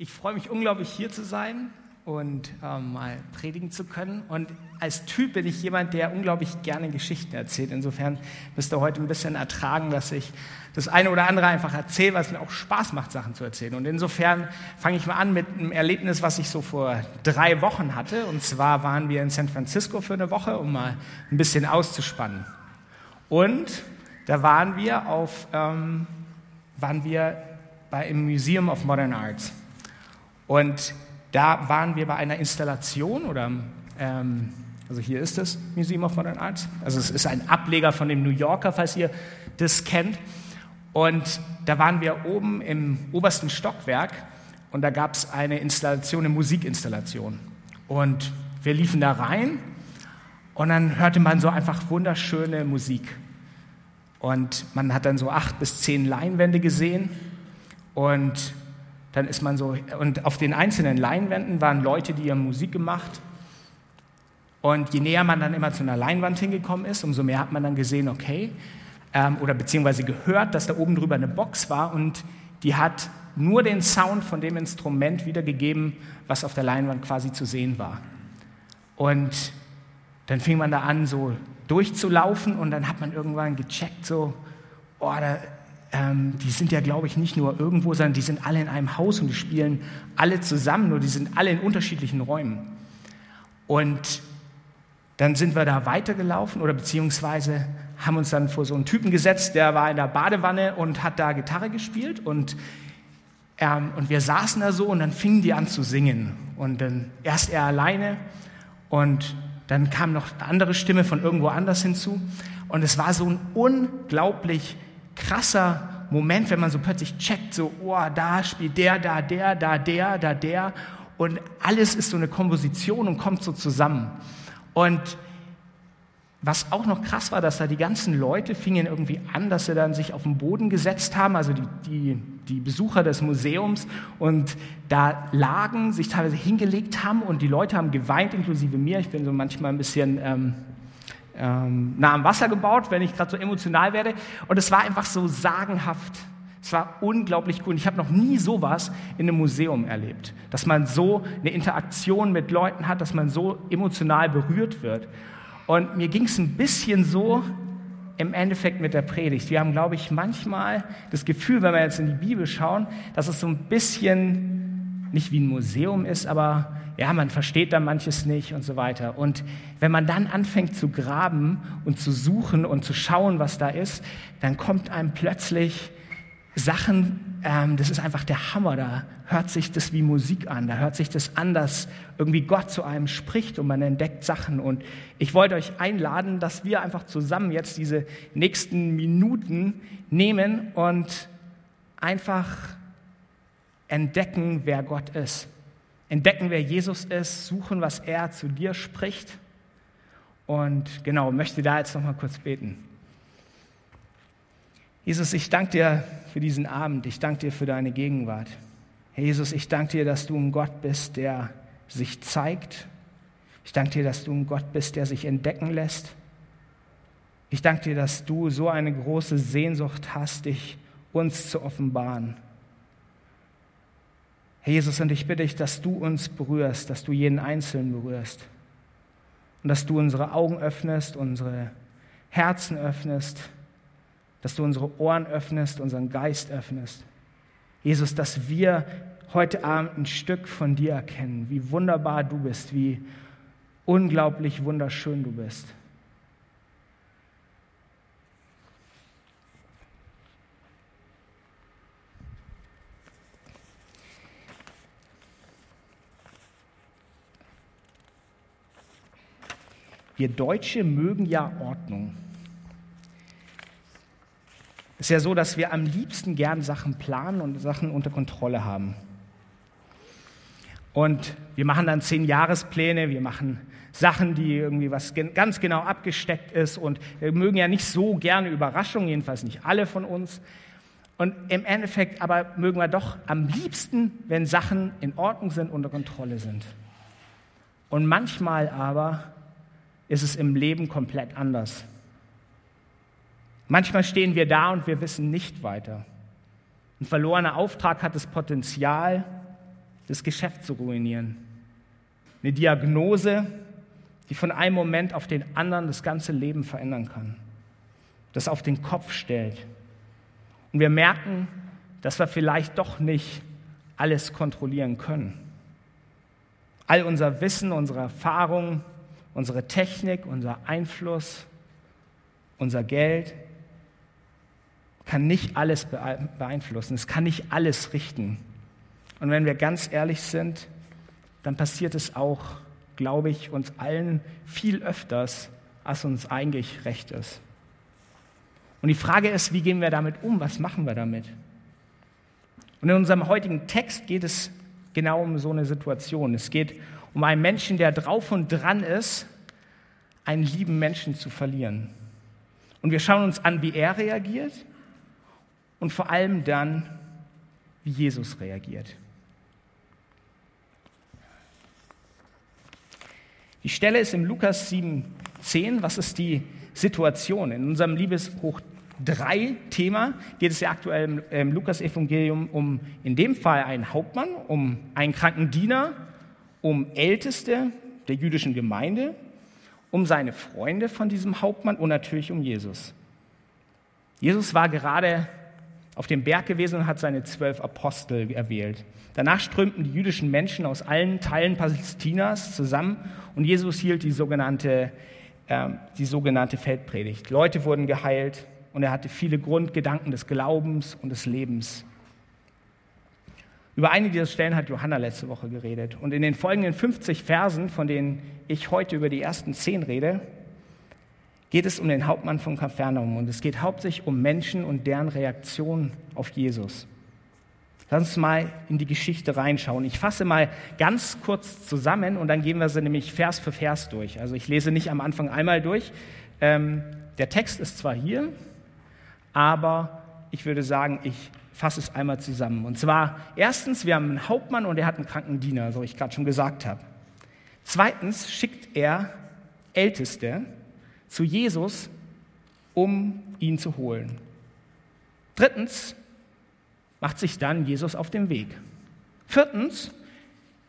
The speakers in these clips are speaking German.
Ich freue mich unglaublich hier zu sein und ähm, mal predigen zu können. Und als Typ bin ich jemand, der unglaublich gerne Geschichten erzählt. Insofern müsst ihr heute ein bisschen ertragen, dass ich das eine oder andere einfach erzähle, was mir auch Spaß macht, Sachen zu erzählen. Und insofern fange ich mal an mit einem Erlebnis, was ich so vor drei Wochen hatte. Und zwar waren wir in San Francisco für eine Woche, um mal ein bisschen auszuspannen. Und da waren wir auf, ähm, waren wir bei, im Museum of Modern Arts. Und da waren wir bei einer Installation oder ähm, also hier ist das Museum of Modern Arts. Also es ist ein Ableger von dem New Yorker, falls ihr das kennt. Und da waren wir oben im obersten Stockwerk und da gab es eine Installation, eine Musikinstallation. Und wir liefen da rein und dann hörte man so einfach wunderschöne Musik. Und man hat dann so acht bis zehn Leinwände gesehen und dann ist man so, und auf den einzelnen Leinwänden waren Leute, die haben Musik gemacht. Und je näher man dann immer zu einer Leinwand hingekommen ist, umso mehr hat man dann gesehen, okay, ähm, oder beziehungsweise gehört, dass da oben drüber eine Box war und die hat nur den Sound von dem Instrument wiedergegeben, was auf der Leinwand quasi zu sehen war. Und dann fing man da an, so durchzulaufen und dann hat man irgendwann gecheckt, so, oh, da, ähm, die sind ja, glaube ich, nicht nur irgendwo, sondern die sind alle in einem Haus und die spielen alle zusammen, nur die sind alle in unterschiedlichen Räumen. Und dann sind wir da weitergelaufen oder beziehungsweise haben uns dann vor so einen Typen gesetzt, der war in der Badewanne und hat da Gitarre gespielt und, ähm, und wir saßen da so und dann fingen die an zu singen und dann erst er alleine und dann kam noch eine andere Stimme von irgendwo anders hinzu und es war so ein unglaublich krasser Moment, wenn man so plötzlich checkt, so, oh, da spielt der, da der, da der, da der. Und alles ist so eine Komposition und kommt so zusammen. Und was auch noch krass war, dass da die ganzen Leute fingen irgendwie an, dass sie dann sich auf den Boden gesetzt haben, also die, die, die Besucher des Museums, und da lagen, sich teilweise hingelegt haben und die Leute haben geweint, inklusive mir. Ich bin so manchmal ein bisschen ähm, ähm, nah am Wasser gebaut, wenn ich gerade so emotional werde. Und es war einfach so sagenhaft. Es war unglaublich cool. Ich habe noch nie sowas in einem Museum erlebt, dass man so eine Interaktion mit Leuten hat, dass man so emotional berührt wird. Und mir ging es ein bisschen so im Endeffekt mit der Predigt. Wir haben, glaube ich, manchmal das Gefühl, wenn wir jetzt in die Bibel schauen, dass es so ein bisschen nicht wie ein Museum ist, aber ja, man versteht da manches nicht und so weiter. Und wenn man dann anfängt zu graben und zu suchen und zu schauen, was da ist, dann kommt einem plötzlich Sachen, ähm, das ist einfach der Hammer. Da hört sich das wie Musik an, da hört sich das an, dass irgendwie Gott zu einem spricht und man entdeckt Sachen. Und ich wollte euch einladen, dass wir einfach zusammen jetzt diese nächsten Minuten nehmen und einfach entdecken, wer Gott ist entdecken, wer Jesus ist, suchen, was er zu dir spricht. Und genau, möchte da jetzt noch mal kurz beten. Jesus, ich danke dir für diesen Abend. Ich danke dir für deine Gegenwart. Herr Jesus, ich danke dir, dass du ein Gott bist, der sich zeigt. Ich danke dir, dass du ein Gott bist, der sich entdecken lässt. Ich danke dir, dass du so eine große Sehnsucht hast, dich uns zu offenbaren. Herr Jesus, und ich bitte dich, dass du uns berührst, dass du jeden Einzelnen berührst und dass du unsere Augen öffnest, unsere Herzen öffnest, dass du unsere Ohren öffnest, unseren Geist öffnest. Jesus, dass wir heute Abend ein Stück von dir erkennen, wie wunderbar du bist, wie unglaublich wunderschön du bist. Wir Deutsche mögen ja Ordnung. Es ist ja so, dass wir am liebsten gern Sachen planen und Sachen unter Kontrolle haben. Und wir machen dann zehn Jahrespläne, wir machen Sachen, die irgendwie was ganz genau abgesteckt ist und wir mögen ja nicht so gerne Überraschungen, jedenfalls nicht alle von uns. Und im Endeffekt aber mögen wir doch am liebsten, wenn Sachen in Ordnung sind, unter Kontrolle sind. Und manchmal aber ist es im Leben komplett anders. Manchmal stehen wir da und wir wissen nicht weiter. Ein verlorener Auftrag hat das Potenzial, das Geschäft zu ruinieren. Eine Diagnose, die von einem Moment auf den anderen das ganze Leben verändern kann. Das auf den Kopf stellt. Und wir merken, dass wir vielleicht doch nicht alles kontrollieren können. All unser Wissen, unsere Erfahrung, unsere Technik, unser Einfluss, unser Geld kann nicht alles beeinflussen. Es kann nicht alles richten. Und wenn wir ganz ehrlich sind, dann passiert es auch, glaube ich, uns allen viel öfters, als uns eigentlich recht ist. Und die Frage ist, wie gehen wir damit um? Was machen wir damit? Und in unserem heutigen Text geht es genau um so eine Situation. Es geht um einen Menschen, der drauf und dran ist, einen lieben Menschen zu verlieren. Und wir schauen uns an, wie er reagiert und vor allem dann, wie Jesus reagiert. Die Stelle ist im Lukas 7, 10. Was ist die Situation? In unserem Liebeshoch 3 Thema geht es ja aktuell im, im Lukas-Evangelium um in dem Fall einen Hauptmann, um einen kranken Diener, um Älteste der jüdischen Gemeinde, um seine Freunde von diesem Hauptmann und natürlich um Jesus. Jesus war gerade auf dem Berg gewesen und hat seine zwölf Apostel erwählt. Danach strömten die jüdischen Menschen aus allen Teilen Palästinas zusammen und Jesus hielt die sogenannte, äh, die sogenannte Feldpredigt. Leute wurden geheilt und er hatte viele Grundgedanken des Glaubens und des Lebens. Über einige dieser Stellen hat Johanna letzte Woche geredet. Und in den folgenden 50 Versen, von denen ich heute über die ersten zehn rede, geht es um den Hauptmann von Kapernaum. Und es geht hauptsächlich um Menschen und deren Reaktion auf Jesus. Lass uns mal in die Geschichte reinschauen. Ich fasse mal ganz kurz zusammen und dann gehen wir sie nämlich Vers für Vers durch. Also ich lese nicht am Anfang einmal durch. Ähm, der Text ist zwar hier, aber ich würde sagen, ich fasse es einmal zusammen. Und zwar, erstens, wir haben einen Hauptmann und er hat einen kranken Diener, so ich gerade schon gesagt habe. Zweitens schickt er Älteste zu Jesus, um ihn zu holen. Drittens macht sich dann Jesus auf den Weg. Viertens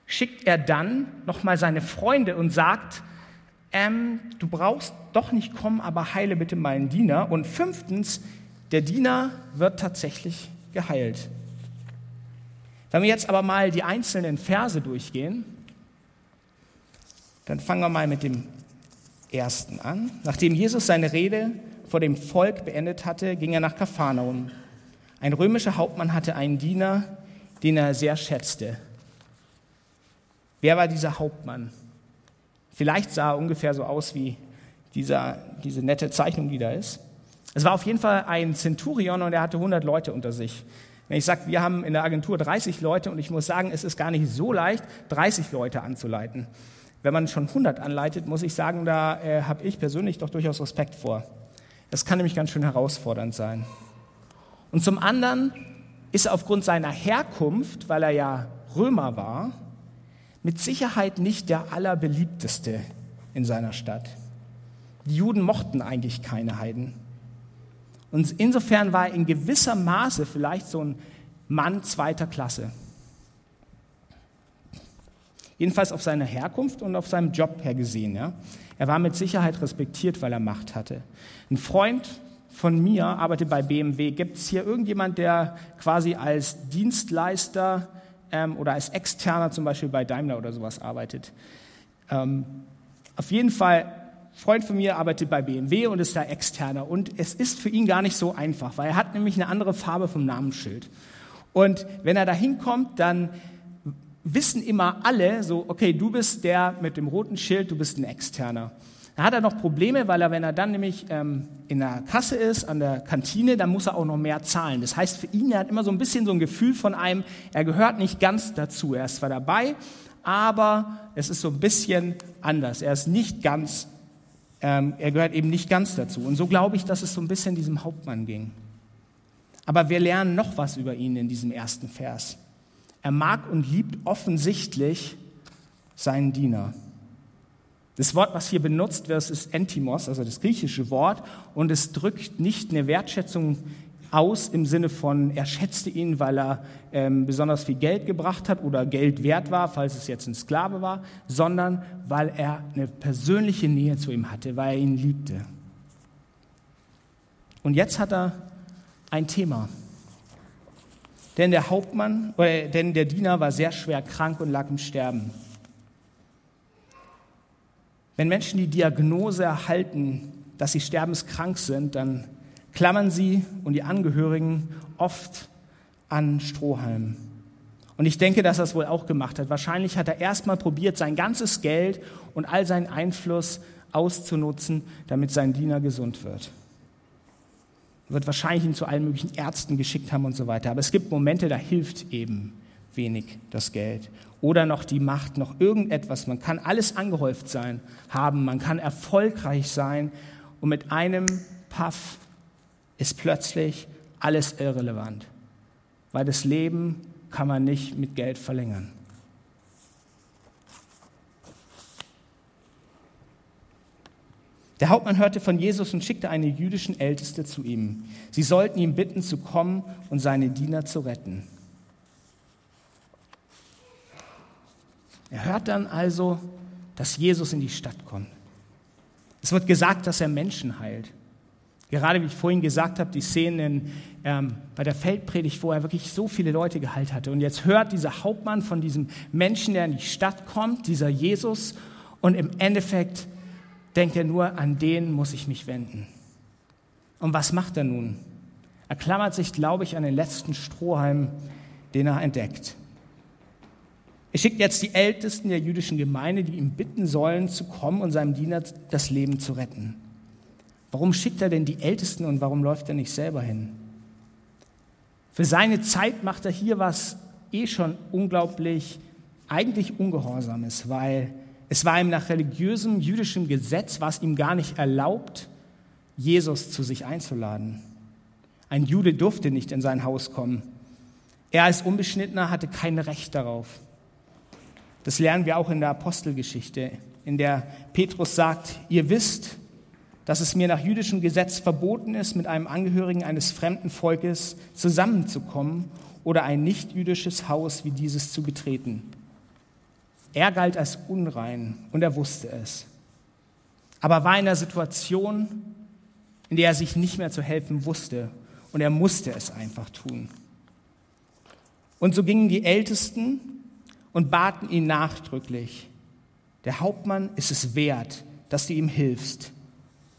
schickt er dann nochmal seine Freunde und sagt, ähm, du brauchst doch nicht kommen, aber heile bitte meinen Diener. Und fünftens, der Diener wird tatsächlich geheilt. Wenn wir jetzt aber mal die einzelnen Verse durchgehen, dann fangen wir mal mit dem ersten an. Nachdem Jesus seine Rede vor dem Volk beendet hatte, ging er nach Kapharnaum. Ein römischer Hauptmann hatte einen Diener, den er sehr schätzte. Wer war dieser Hauptmann? Vielleicht sah er ungefähr so aus wie dieser, diese nette Zeichnung, die da ist. Es war auf jeden Fall ein Centurion und er hatte 100 Leute unter sich. Wenn ich sage, wir haben in der Agentur 30 Leute und ich muss sagen, es ist gar nicht so leicht, 30 Leute anzuleiten. Wenn man schon 100 anleitet, muss ich sagen, da äh, habe ich persönlich doch durchaus Respekt vor. Das kann nämlich ganz schön herausfordernd sein. Und zum anderen ist er aufgrund seiner Herkunft, weil er ja Römer war, mit Sicherheit nicht der allerbeliebteste in seiner Stadt. Die Juden mochten eigentlich keine Heiden. Und insofern war er in gewisser Maße vielleicht so ein Mann zweiter Klasse. Jedenfalls auf seine Herkunft und auf seinem Job her gesehen. Ja. Er war mit Sicherheit respektiert, weil er Macht hatte. Ein Freund von mir arbeitet bei BMW. Gibt es hier irgendjemand, der quasi als Dienstleister ähm, oder als Externer zum Beispiel bei Daimler oder sowas arbeitet? Ähm, auf jeden Fall Freund von mir arbeitet bei BMW und ist da externer. Und es ist für ihn gar nicht so einfach, weil er hat nämlich eine andere Farbe vom Namensschild. Und wenn er da hinkommt, dann wissen immer alle so, okay, du bist der mit dem roten Schild, du bist ein Externer. Da hat er noch Probleme, weil er, wenn er dann nämlich ähm, in der Kasse ist, an der Kantine, dann muss er auch noch mehr zahlen. Das heißt für ihn, er hat immer so ein bisschen so ein Gefühl von einem, er gehört nicht ganz dazu. Er ist zwar dabei, aber es ist so ein bisschen anders. Er ist nicht ganz ähm, er gehört eben nicht ganz dazu. Und so glaube ich, dass es so ein bisschen diesem Hauptmann ging. Aber wir lernen noch was über ihn in diesem ersten Vers. Er mag und liebt offensichtlich seinen Diener. Das Wort, was hier benutzt wird, ist Entimos, also das griechische Wort, und es drückt nicht eine Wertschätzung aus im Sinne von, er schätzte ihn, weil er ähm, besonders viel Geld gebracht hat oder Geld wert war, falls es jetzt ein Sklave war, sondern weil er eine persönliche Nähe zu ihm hatte, weil er ihn liebte. Und jetzt hat er ein Thema. Denn der Hauptmann, oder, denn der Diener war sehr schwer krank und lag im Sterben. Wenn Menschen die Diagnose erhalten, dass sie sterbenskrank sind, dann klammern sie und die Angehörigen oft an Strohhalm. Und ich denke, dass er es wohl auch gemacht hat. Wahrscheinlich hat er erstmal probiert, sein ganzes Geld und all seinen Einfluss auszunutzen, damit sein Diener gesund wird. Er wird wahrscheinlich ihn zu allen möglichen Ärzten geschickt haben und so weiter. Aber es gibt Momente, da hilft eben wenig das Geld. Oder noch die Macht, noch irgendetwas. Man kann alles angehäuft sein, haben, man kann erfolgreich sein und mit einem Puff ist plötzlich alles irrelevant, weil das Leben kann man nicht mit Geld verlängern. Der Hauptmann hörte von Jesus und schickte eine jüdischen Älteste zu ihm. Sie sollten ihn bitten, zu kommen und seine Diener zu retten. Er hört dann also, dass Jesus in die Stadt kommt. Es wird gesagt, dass er Menschen heilt. Gerade wie ich vorhin gesagt habe, die Szenen ähm, bei der Feldpredigt, wo er wirklich so viele Leute geheilt hatte. Und jetzt hört dieser Hauptmann von diesem Menschen, der in die Stadt kommt, dieser Jesus, und im Endeffekt denkt er nur, an den muss ich mich wenden. Und was macht er nun? Er klammert sich, glaube ich, an den letzten Strohhalm, den er entdeckt. Er schickt jetzt die Ältesten der jüdischen Gemeinde, die ihn bitten sollen, zu kommen und seinem Diener das Leben zu retten. Warum schickt er denn die Ältesten und warum läuft er nicht selber hin? Für seine Zeit macht er hier was eh schon unglaublich, eigentlich Ungehorsames, weil es war ihm nach religiösem jüdischem Gesetz, war ihm gar nicht erlaubt, Jesus zu sich einzuladen. Ein Jude durfte nicht in sein Haus kommen. Er als Unbeschnittener hatte kein Recht darauf. Das lernen wir auch in der Apostelgeschichte, in der Petrus sagt, ihr wisst, dass es mir nach jüdischem Gesetz verboten ist, mit einem Angehörigen eines fremden Volkes zusammenzukommen oder ein nicht-jüdisches Haus wie dieses zu betreten. Er galt als unrein und er wusste es. Aber war in einer Situation, in der er sich nicht mehr zu helfen wusste und er musste es einfach tun. Und so gingen die Ältesten und baten ihn nachdrücklich, der Hauptmann ist es wert, dass du ihm hilfst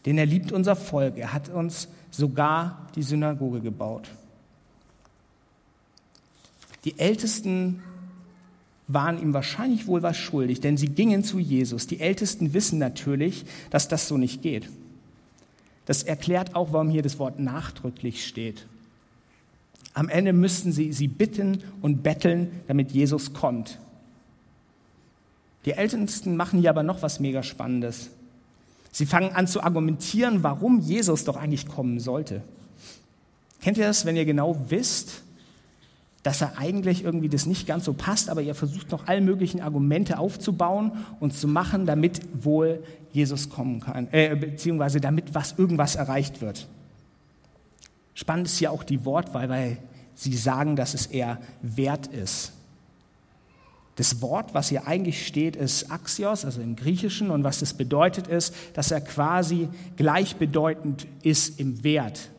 denn er liebt unser Volk. Er hat uns sogar die Synagoge gebaut. Die Ältesten waren ihm wahrscheinlich wohl was schuldig, denn sie gingen zu Jesus. Die Ältesten wissen natürlich, dass das so nicht geht. Das erklärt auch, warum hier das Wort nachdrücklich steht. Am Ende müssten sie sie bitten und betteln, damit Jesus kommt. Die Ältesten machen hier aber noch was mega Spannendes. Sie fangen an zu argumentieren, warum Jesus doch eigentlich kommen sollte. Kennt ihr das, wenn ihr genau wisst, dass er eigentlich irgendwie das nicht ganz so passt, aber ihr versucht noch alle möglichen Argumente aufzubauen und zu machen, damit wohl Jesus kommen kann, äh, beziehungsweise damit was irgendwas erreicht wird. Spannend ist ja auch die Wortwahl, weil sie sagen, dass es eher wert ist. Das Wort, was hier eigentlich steht, ist Axios, also im Griechischen, und was das bedeutet ist, dass er quasi gleichbedeutend ist im Wert.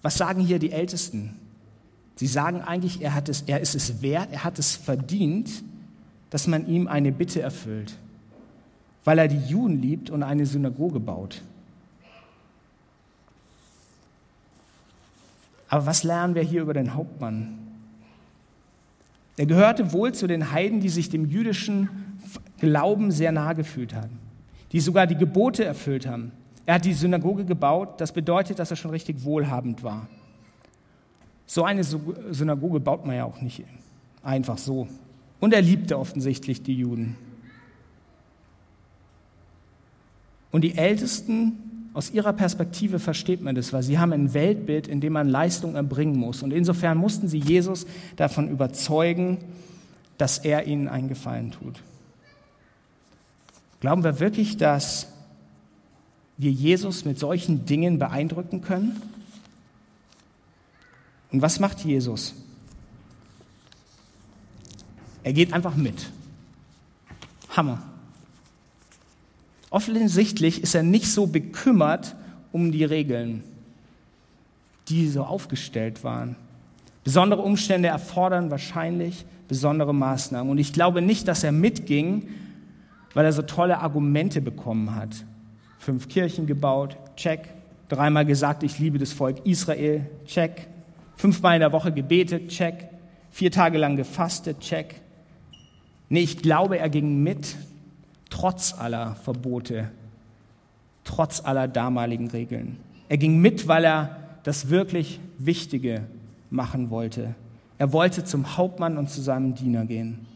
Was sagen hier die Ältesten? Sie sagen eigentlich, er, hat es, er ist es wert, er hat es verdient, dass man ihm eine Bitte erfüllt, weil er die Juden liebt und eine Synagoge baut. Aber was lernen wir hier über den Hauptmann? Er gehörte wohl zu den Heiden, die sich dem jüdischen Glauben sehr nahe gefühlt haben, die sogar die Gebote erfüllt haben. Er hat die Synagoge gebaut, das bedeutet, dass er schon richtig wohlhabend war. So eine Synagoge baut man ja auch nicht einfach so. Und er liebte offensichtlich die Juden. Und die Ältesten aus ihrer Perspektive versteht man das, weil sie haben ein Weltbild, in dem man Leistung erbringen muss. Und insofern mussten sie Jesus davon überzeugen, dass er ihnen einen Gefallen tut. Glauben wir wirklich, dass wir Jesus mit solchen Dingen beeindrucken können? Und was macht Jesus? Er geht einfach mit. Hammer. Offensichtlich ist er nicht so bekümmert um die Regeln, die so aufgestellt waren. Besondere Umstände erfordern wahrscheinlich besondere Maßnahmen. Und ich glaube nicht, dass er mitging, weil er so tolle Argumente bekommen hat. Fünf Kirchen gebaut, check. Dreimal gesagt, ich liebe das Volk Israel, check. Fünfmal in der Woche gebetet, check. Vier Tage lang gefastet, check. Nee, ich glaube, er ging mit, trotz aller Verbote, trotz aller damaligen Regeln. Er ging mit, weil er das wirklich Wichtige machen wollte. Er wollte zum Hauptmann und zu seinem Diener gehen.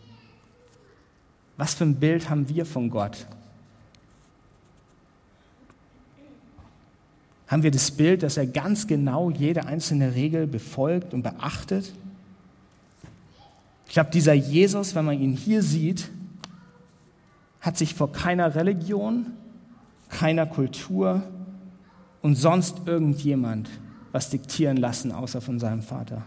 Was für ein Bild haben wir von Gott? Haben wir das Bild, dass er ganz genau jede einzelne Regel befolgt und beachtet? Ich glaube, dieser Jesus, wenn man ihn hier sieht, hat sich vor keiner Religion, keiner Kultur und sonst irgendjemand was diktieren lassen, außer von seinem Vater.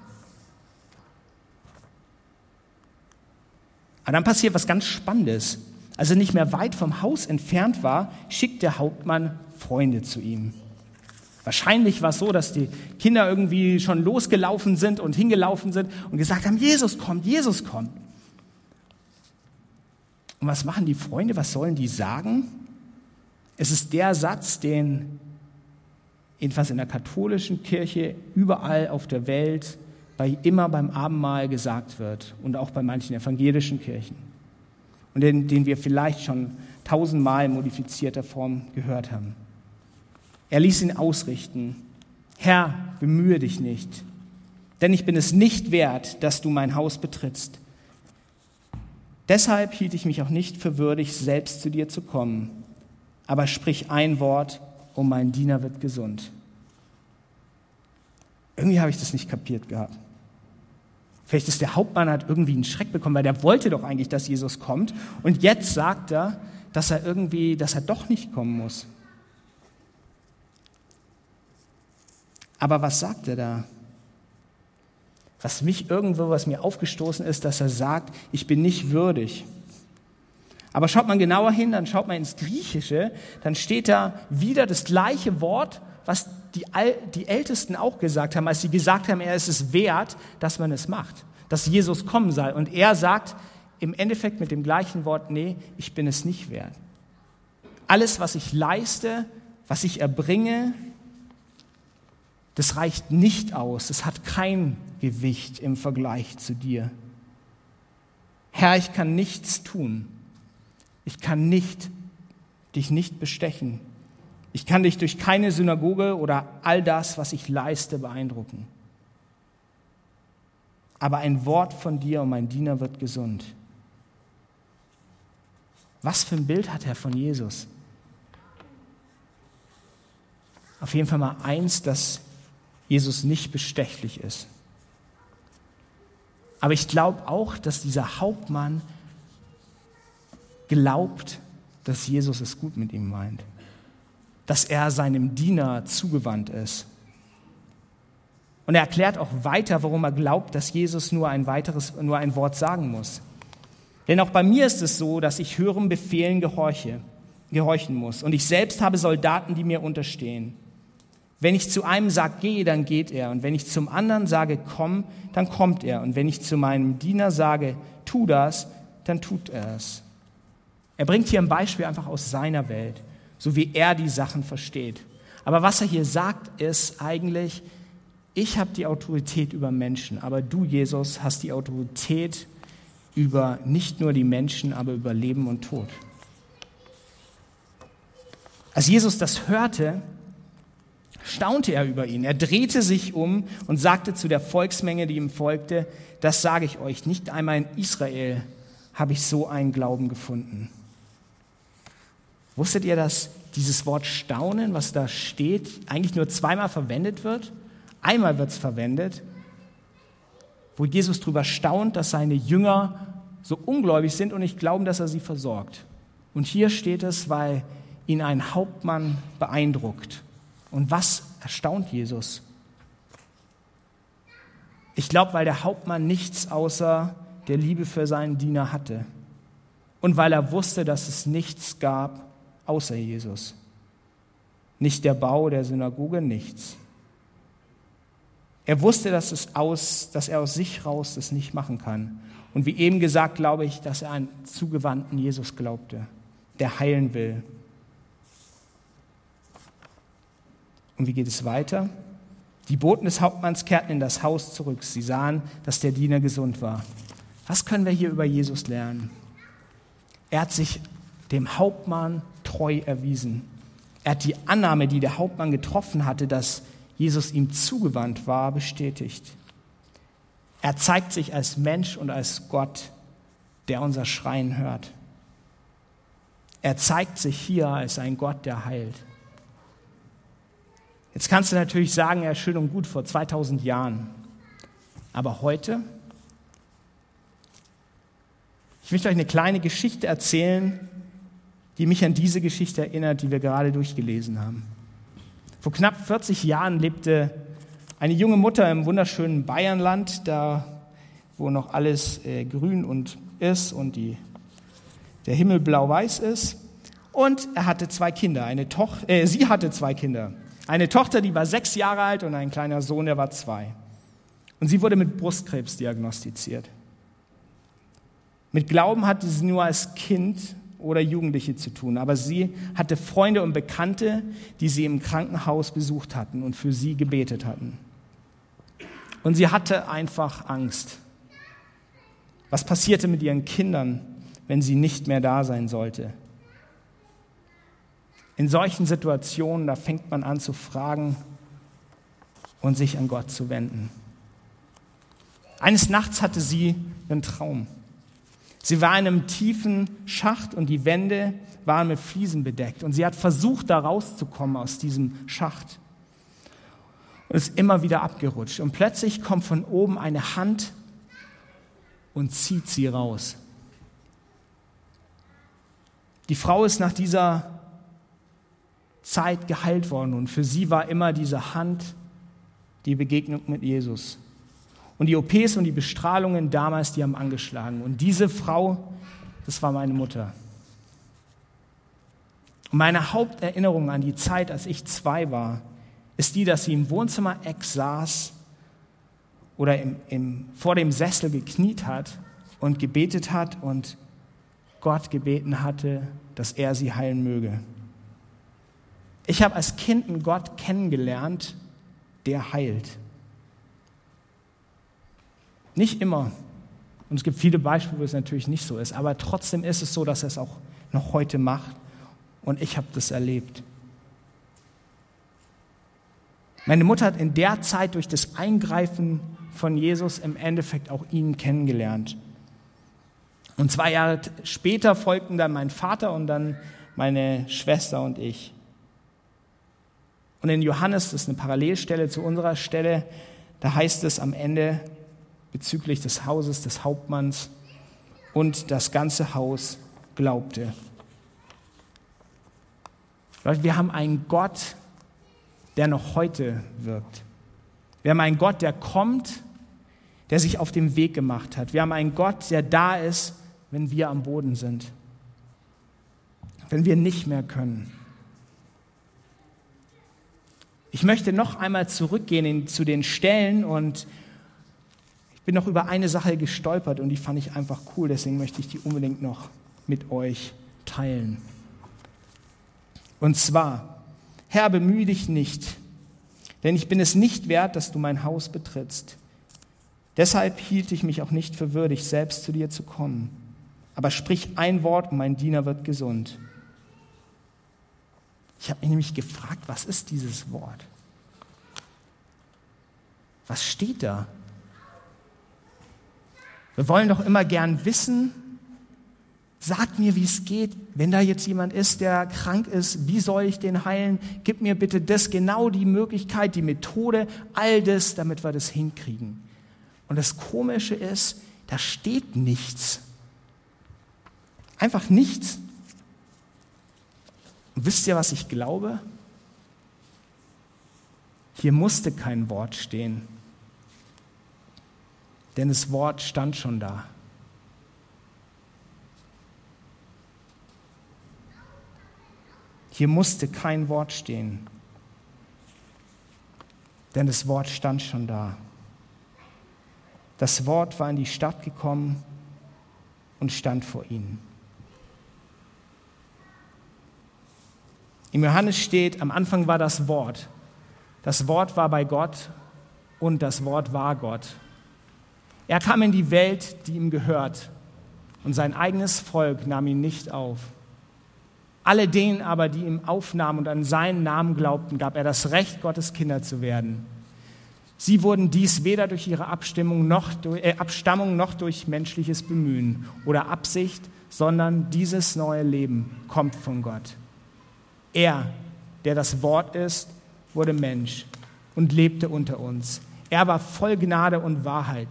Aber dann passiert was ganz Spannendes. Als er nicht mehr weit vom Haus entfernt war, schickt der Hauptmann Freunde zu ihm. Wahrscheinlich war es so, dass die Kinder irgendwie schon losgelaufen sind und hingelaufen sind und gesagt haben, Jesus kommt, Jesus kommt. Und was machen die Freunde? Was sollen die sagen? Es ist der Satz, den jedenfalls in der katholischen Kirche überall auf der Welt bei, immer beim Abendmahl gesagt wird und auch bei manchen evangelischen Kirchen und den, den wir vielleicht schon tausendmal in modifizierter Form gehört haben. Er ließ ihn ausrichten, Herr, bemühe dich nicht, denn ich bin es nicht wert, dass du mein Haus betrittst. Deshalb hielt ich mich auch nicht für würdig, selbst zu dir zu kommen. Aber sprich ein Wort, und mein Diener wird gesund. Irgendwie habe ich das nicht kapiert gehabt. Vielleicht ist der Hauptmann hat irgendwie einen Schreck bekommen, weil der wollte doch eigentlich, dass Jesus kommt. Und jetzt sagt er, dass er irgendwie, dass er doch nicht kommen muss. Aber was sagt er da? Was mich irgendwo, was mir aufgestoßen ist, dass er sagt, ich bin nicht würdig. Aber schaut man genauer hin, dann schaut man ins Griechische, dann steht da wieder das gleiche Wort, was die, die Ältesten auch gesagt haben, als sie gesagt haben, er ist es wert, dass man es macht, dass Jesus kommen soll. Und er sagt im Endeffekt mit dem gleichen Wort, nee, ich bin es nicht wert. Alles, was ich leiste, was ich erbringe, das reicht nicht aus. Es hat kein Gewicht im Vergleich zu dir. Herr, ich kann nichts tun. Ich kann nicht, dich nicht bestechen. Ich kann dich durch keine Synagoge oder all das, was ich leiste, beeindrucken. Aber ein Wort von dir und mein Diener wird gesund. Was für ein Bild hat er von Jesus? Auf jeden Fall mal eins, dass Jesus nicht bestechlich ist. Aber ich glaube auch, dass dieser Hauptmann glaubt, dass Jesus es gut mit ihm meint, dass er seinem Diener zugewandt ist. Und er erklärt auch weiter, warum er glaubt, dass Jesus nur ein weiteres, nur ein Wort sagen muss. Denn auch bei mir ist es so, dass ich hören Befehlen gehorche, gehorchen muss. Und ich selbst habe Soldaten, die mir unterstehen. Wenn ich zu einem sage, geh, dann geht er. Und wenn ich zum anderen sage, komm, dann kommt er. Und wenn ich zu meinem Diener sage, tu das, dann tut er es. Er bringt hier ein Beispiel einfach aus seiner Welt, so wie er die Sachen versteht. Aber was er hier sagt, ist eigentlich, ich habe die Autorität über Menschen, aber du, Jesus, hast die Autorität über nicht nur die Menschen, aber über Leben und Tod. Als Jesus das hörte, staunte er über ihn. Er drehte sich um und sagte zu der Volksmenge, die ihm folgte, das sage ich euch, nicht einmal in Israel habe ich so einen Glauben gefunden. Wusstet ihr, dass dieses Wort staunen, was da steht, eigentlich nur zweimal verwendet wird? Einmal wird es verwendet, wo Jesus darüber staunt, dass seine Jünger so ungläubig sind und nicht glauben, dass er sie versorgt. Und hier steht es, weil ihn ein Hauptmann beeindruckt. Und was erstaunt Jesus? Ich glaube, weil der Hauptmann nichts außer der Liebe für seinen Diener hatte und weil er wusste, dass es nichts gab außer Jesus. Nicht der Bau der Synagoge, nichts. Er wusste, dass, es aus, dass er aus sich raus das nicht machen kann. Und wie eben gesagt, glaube ich, dass er an zugewandten Jesus glaubte, der heilen will. Und wie geht es weiter? Die Boten des Hauptmanns kehrten in das Haus zurück. Sie sahen, dass der Diener gesund war. Was können wir hier über Jesus lernen? Er hat sich dem Hauptmann treu erwiesen. Er hat die Annahme, die der Hauptmann getroffen hatte, dass Jesus ihm zugewandt war, bestätigt. Er zeigt sich als Mensch und als Gott, der unser Schreien hört. Er zeigt sich hier als ein Gott, der heilt. Jetzt kannst du natürlich sagen, ja, schön und gut vor 2000 Jahren. Aber heute? Ich möchte euch eine kleine Geschichte erzählen, die mich an diese Geschichte erinnert, die wir gerade durchgelesen haben. Vor knapp 40 Jahren lebte eine junge Mutter im wunderschönen Bayernland, da wo noch alles äh, grün und ist und die, der Himmel blau-weiß ist. Und er hatte zwei Kinder. Eine Toch äh, sie hatte zwei Kinder. Eine Tochter, die war sechs Jahre alt und ein kleiner Sohn, der war zwei. Und sie wurde mit Brustkrebs diagnostiziert. Mit Glauben hatte sie nur als Kind oder Jugendliche zu tun, aber sie hatte Freunde und Bekannte, die sie im Krankenhaus besucht hatten und für sie gebetet hatten. Und sie hatte einfach Angst. Was passierte mit ihren Kindern, wenn sie nicht mehr da sein sollte? In solchen Situationen, da fängt man an zu fragen und sich an Gott zu wenden. Eines Nachts hatte sie einen Traum. Sie war in einem tiefen Schacht und die Wände waren mit Fliesen bedeckt. Und sie hat versucht, da rauszukommen aus diesem Schacht. Und ist immer wieder abgerutscht. Und plötzlich kommt von oben eine Hand und zieht sie raus. Die Frau ist nach dieser Zeit geheilt worden. Und für sie war immer diese Hand die Begegnung mit Jesus. Und die OPs und die Bestrahlungen damals, die haben angeschlagen. Und diese Frau, das war meine Mutter. Und meine Haupterinnerung an die Zeit, als ich zwei war, ist die, dass sie im Wohnzimmer-Eck saß oder im, im, vor dem Sessel gekniet hat und gebetet hat und Gott gebeten hatte, dass er sie heilen möge. Ich habe als Kind einen Gott kennengelernt, der heilt. Nicht immer. Und es gibt viele Beispiele, wo es natürlich nicht so ist. Aber trotzdem ist es so, dass er es auch noch heute macht. Und ich habe das erlebt. Meine Mutter hat in der Zeit durch das Eingreifen von Jesus im Endeffekt auch ihn kennengelernt. Und zwei Jahre später folgten dann mein Vater und dann meine Schwester und ich. Und in Johannes, das ist eine Parallelstelle zu unserer Stelle, da heißt es am Ende bezüglich des Hauses des Hauptmanns und das ganze Haus glaubte. Leute, wir haben einen Gott, der noch heute wirkt. Wir haben einen Gott, der kommt, der sich auf den Weg gemacht hat. Wir haben einen Gott, der da ist, wenn wir am Boden sind, wenn wir nicht mehr können. Ich möchte noch einmal zurückgehen in, zu den Stellen und ich bin noch über eine Sache gestolpert und die fand ich einfach cool, deswegen möchte ich die unbedingt noch mit euch teilen. Und zwar, Herr, bemühe dich nicht, denn ich bin es nicht wert, dass du mein Haus betrittst. Deshalb hielt ich mich auch nicht für würdig, selbst zu dir zu kommen. Aber sprich ein Wort und mein Diener wird gesund. Ich habe mich nämlich gefragt, was ist dieses Wort? Was steht da? Wir wollen doch immer gern wissen, sag mir, wie es geht. Wenn da jetzt jemand ist, der krank ist, wie soll ich den heilen? Gib mir bitte das, genau die Möglichkeit, die Methode, all das, damit wir das hinkriegen. Und das Komische ist, da steht nichts. Einfach nichts. Und wisst ihr, was ich glaube? Hier musste kein Wort stehen. denn das Wort stand schon da. Hier musste kein Wort stehen, denn das Wort stand schon da. Das Wort war in die Stadt gekommen und stand vor ihnen. Im Johannes steht, am Anfang war das Wort. Das Wort war bei Gott und das Wort war Gott. Er kam in die Welt, die ihm gehört, und sein eigenes Volk nahm ihn nicht auf. Alle denen aber, die ihm aufnahmen und an seinen Namen glaubten, gab er das Recht, Gottes Kinder zu werden. Sie wurden dies weder durch ihre Abstimmung noch, äh, Abstammung noch durch menschliches Bemühen oder Absicht, sondern dieses neue Leben kommt von Gott. Er, der das Wort ist, wurde Mensch und lebte unter uns. Er war voll Gnade und Wahrheit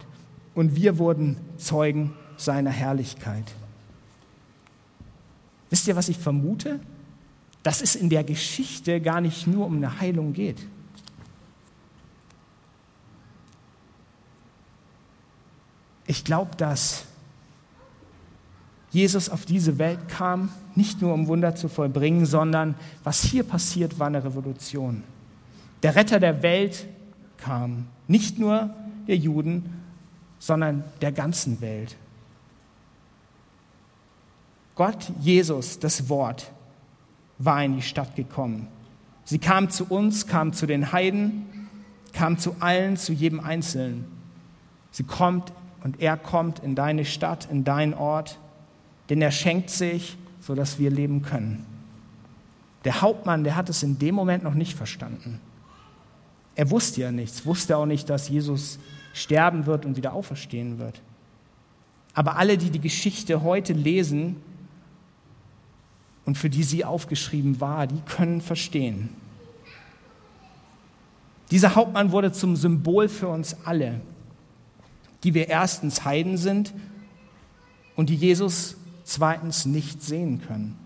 und wir wurden Zeugen seiner Herrlichkeit. Wisst ihr, was ich vermute? Dass es in der Geschichte gar nicht nur um eine Heilung geht. Ich glaube, dass Jesus auf diese Welt kam, nicht nur um Wunder zu vollbringen, sondern was hier passiert, war eine Revolution. Der Retter der Welt kam, nicht nur der Juden, sondern der ganzen Welt. Gott, Jesus, das Wort, war in die Stadt gekommen. Sie kam zu uns, kam zu den Heiden, kam zu allen, zu jedem Einzelnen. Sie kommt und er kommt in deine Stadt, in deinen Ort denn er schenkt sich, sodass wir leben können. Der Hauptmann, der hat es in dem Moment noch nicht verstanden. Er wusste ja nichts, wusste auch nicht, dass Jesus sterben wird und wieder auferstehen wird. Aber alle, die die Geschichte heute lesen und für die sie aufgeschrieben war, die können verstehen. Dieser Hauptmann wurde zum Symbol für uns alle, die wir erstens Heiden sind und die Jesus zweitens nicht sehen können.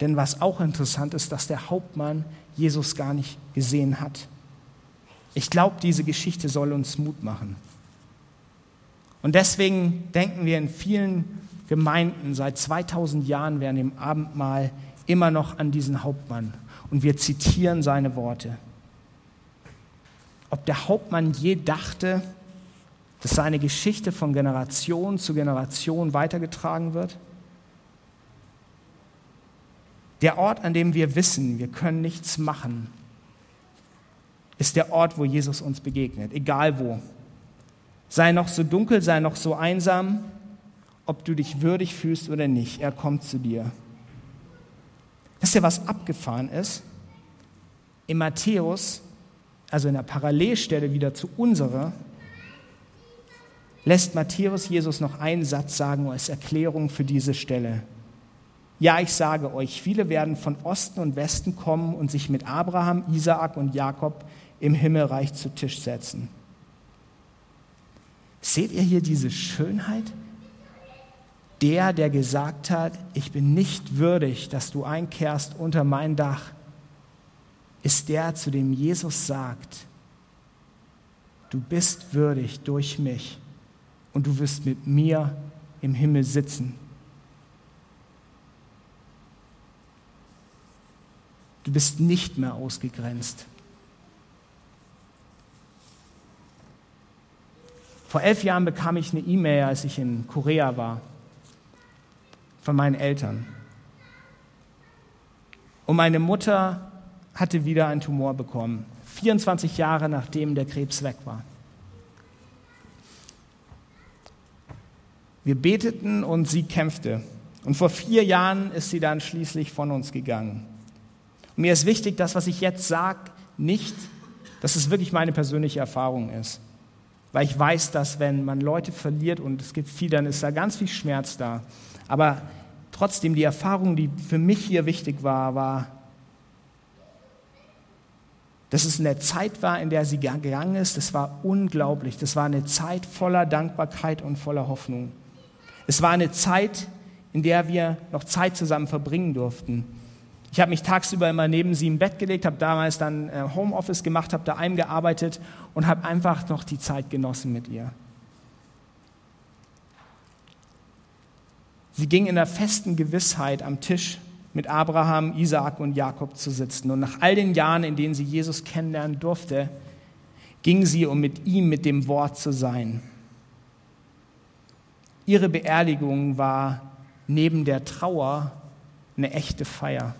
Denn was auch interessant ist, dass der Hauptmann Jesus gar nicht gesehen hat. Ich glaube, diese Geschichte soll uns Mut machen. Und deswegen denken wir in vielen Gemeinden seit 2000 Jahren während dem Abendmahl immer noch an diesen Hauptmann. Und wir zitieren seine Worte. Ob der Hauptmann je dachte, dass seine Geschichte von Generation zu Generation weitergetragen wird? Der Ort, an dem wir wissen, wir können nichts machen, ist der Ort, wo Jesus uns begegnet, egal wo. Sei noch so dunkel, sei noch so einsam, ob du dich würdig fühlst oder nicht, er kommt zu dir. Wisst ihr, was abgefahren ist? In Matthäus, also in der Parallelstelle wieder zu unserer, lässt Matthäus Jesus noch einen Satz sagen als Erklärung für diese Stelle. Ja, ich sage euch, viele werden von Osten und Westen kommen und sich mit Abraham, Isaak und Jakob im Himmelreich zu Tisch setzen. Seht ihr hier diese Schönheit? Der, der gesagt hat, ich bin nicht würdig, dass du einkehrst unter mein Dach, ist der, zu dem Jesus sagt, du bist würdig durch mich und du wirst mit mir im Himmel sitzen. Du bist nicht mehr ausgegrenzt. Vor elf Jahren bekam ich eine E-Mail, als ich in Korea war, von meinen Eltern. Und meine Mutter hatte wieder einen Tumor bekommen, 24 Jahre nachdem der Krebs weg war. Wir beteten und sie kämpfte. Und vor vier Jahren ist sie dann schließlich von uns gegangen. Und mir ist wichtig, das, was ich jetzt sage, nicht, dass es wirklich meine persönliche Erfahrung ist. Weil ich weiß, dass wenn man Leute verliert und es gibt viel, dann ist da ganz viel Schmerz da. Aber trotzdem, die Erfahrung, die für mich hier wichtig war, war, dass es eine Zeit war, in der sie gegangen ist. Das war unglaublich. Das war eine Zeit voller Dankbarkeit und voller Hoffnung. Es war eine Zeit, in der wir noch Zeit zusammen verbringen durften. Ich habe mich tagsüber immer neben sie im Bett gelegt, habe damals dann äh, Homeoffice gemacht, habe daheim gearbeitet und habe einfach noch die Zeit genossen mit ihr. Sie ging in der festen Gewissheit, am Tisch mit Abraham, Isaak und Jakob zu sitzen. Und nach all den Jahren, in denen sie Jesus kennenlernen durfte, ging sie, um mit ihm, mit dem Wort zu sein. Ihre Beerdigung war neben der Trauer eine echte Feier.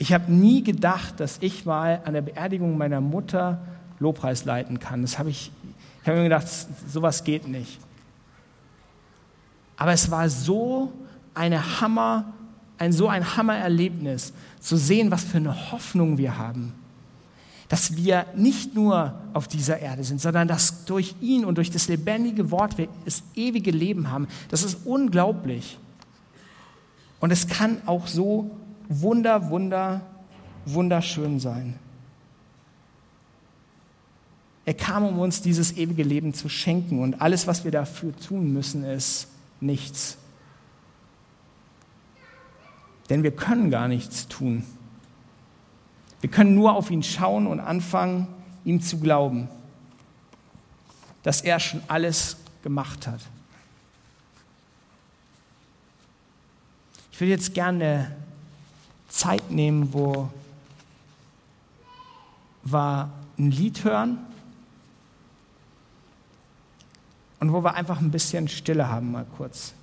Ich habe nie gedacht, dass ich mal an der Beerdigung meiner Mutter Lobpreis leiten kann. Das habe ich, ich habe mir gedacht, sowas geht nicht. Aber es war so eine Hammer, ein so ein Hammererlebnis, zu sehen, was für eine Hoffnung wir haben. Dass wir nicht nur auf dieser Erde sind, sondern dass durch ihn und durch das lebendige Wort wir das ewige Leben haben. Das ist unglaublich. Und es kann auch so wunder, wunder, wunderschön sein. Er kam, um uns dieses ewige Leben zu schenken und alles, was wir dafür tun müssen, ist nichts. Denn wir können gar nichts tun. Wir können nur auf ihn schauen und anfangen, ihm zu glauben, dass er schon alles gemacht hat. Ich würde jetzt gerne Zeit nehmen, wo wir ein Lied hören und wo wir einfach ein bisschen Stille haben, mal kurz.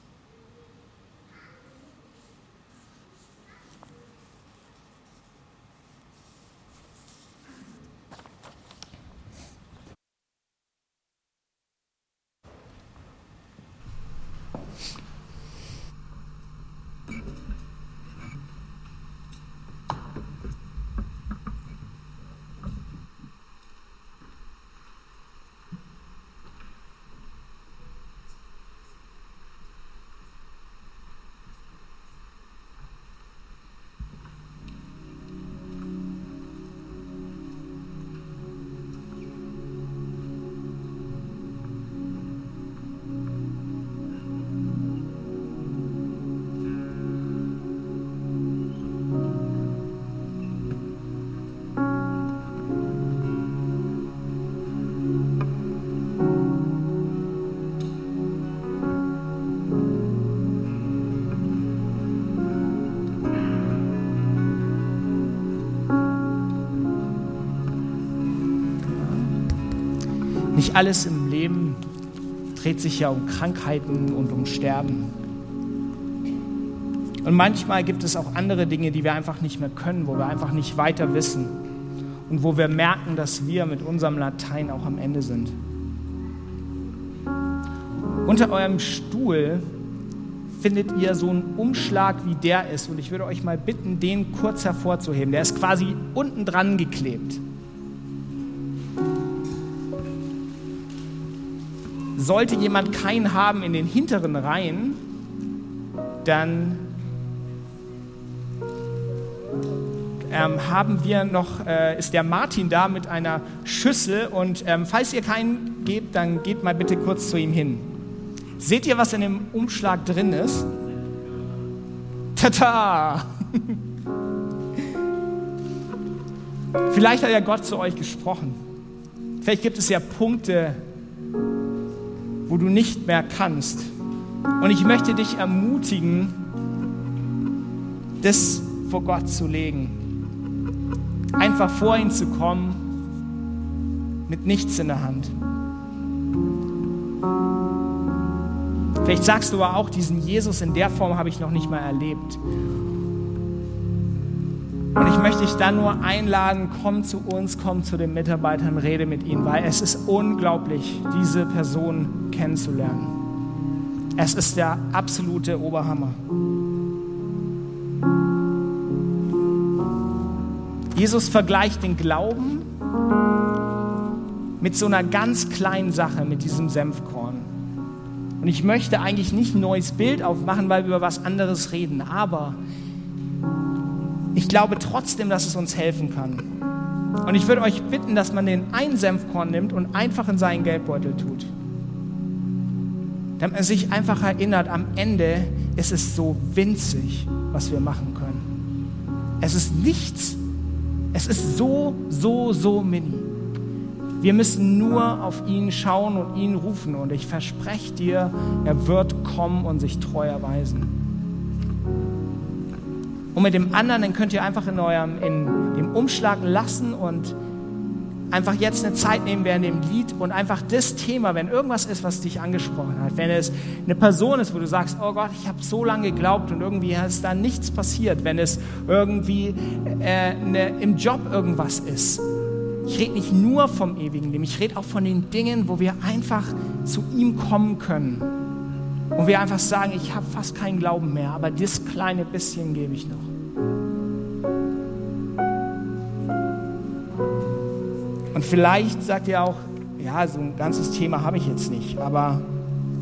Alles im Leben dreht sich ja um Krankheiten und um Sterben. Und manchmal gibt es auch andere Dinge, die wir einfach nicht mehr können, wo wir einfach nicht weiter wissen und wo wir merken, dass wir mit unserem Latein auch am Ende sind. Unter eurem Stuhl findet ihr so einen Umschlag, wie der ist. Und ich würde euch mal bitten, den kurz hervorzuheben. Der ist quasi unten dran geklebt. Sollte jemand keinen haben in den hinteren Reihen, dann ähm, haben wir noch, äh, ist der Martin da mit einer Schüssel und ähm, falls ihr keinen gebt, dann geht mal bitte kurz zu ihm hin. Seht ihr, was in dem Umschlag drin ist? Tata! Vielleicht hat ja Gott zu euch gesprochen. Vielleicht gibt es ja Punkte, wo du nicht mehr kannst. Und ich möchte dich ermutigen, das vor Gott zu legen. Einfach vor ihn zu kommen mit nichts in der Hand. Vielleicht sagst du aber auch, diesen Jesus in der Form habe ich noch nicht mal erlebt. Und ich möchte dich dann nur einladen, komm zu uns, komm zu den Mitarbeitern, rede mit ihnen, weil es ist unglaublich, diese Person kennenzulernen. Es ist der absolute Oberhammer. Jesus vergleicht den Glauben mit so einer ganz kleinen Sache, mit diesem Senfkorn. Und ich möchte eigentlich nicht ein neues Bild aufmachen, weil wir über was anderes reden, aber ich glaube trotzdem, dass es uns helfen kann. Und ich würde euch bitten, dass man den einen Senfkorn nimmt und einfach in seinen Geldbeutel tut. Damit man sich einfach erinnert, am Ende ist es so winzig, was wir machen können. Es ist nichts. Es ist so, so, so mini. Wir müssen nur auf ihn schauen und ihn rufen. Und ich verspreche dir, er wird kommen und sich treu erweisen. Und mit dem anderen, den könnt ihr einfach in eurem in dem Umschlag lassen und einfach jetzt eine Zeit nehmen während dem Lied und einfach das Thema, wenn irgendwas ist, was dich angesprochen hat, wenn es eine Person ist, wo du sagst, oh Gott, ich habe so lange geglaubt und irgendwie ist da nichts passiert, wenn es irgendwie äh, eine, im Job irgendwas ist. Ich rede nicht nur vom ewigen Leben, ich rede auch von den Dingen, wo wir einfach zu ihm kommen können. Und wir einfach sagen, ich habe fast keinen Glauben mehr, aber das kleine bisschen gebe ich noch. Und vielleicht sagt ihr auch, ja, so ein ganzes Thema habe ich jetzt nicht, aber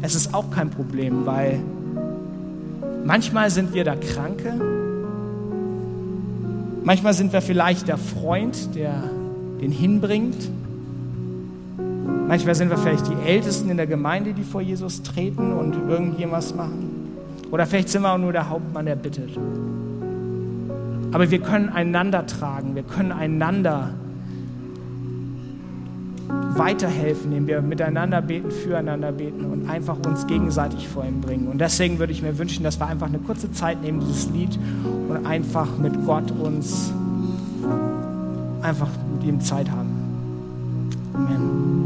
es ist auch kein Problem, weil manchmal sind wir der Kranke, manchmal sind wir vielleicht der Freund, der den hinbringt, manchmal sind wir vielleicht die Ältesten in der Gemeinde, die vor Jesus treten und irgendjemals machen. Oder vielleicht sind wir auch nur der Hauptmann, der bittet. Aber wir können einander tragen, wir können einander weiterhelfen, indem wir miteinander beten, füreinander beten und einfach uns gegenseitig vor ihm bringen. Und deswegen würde ich mir wünschen, dass wir einfach eine kurze Zeit nehmen, dieses Lied, und einfach mit Gott uns einfach mit ihm Zeit haben. Amen.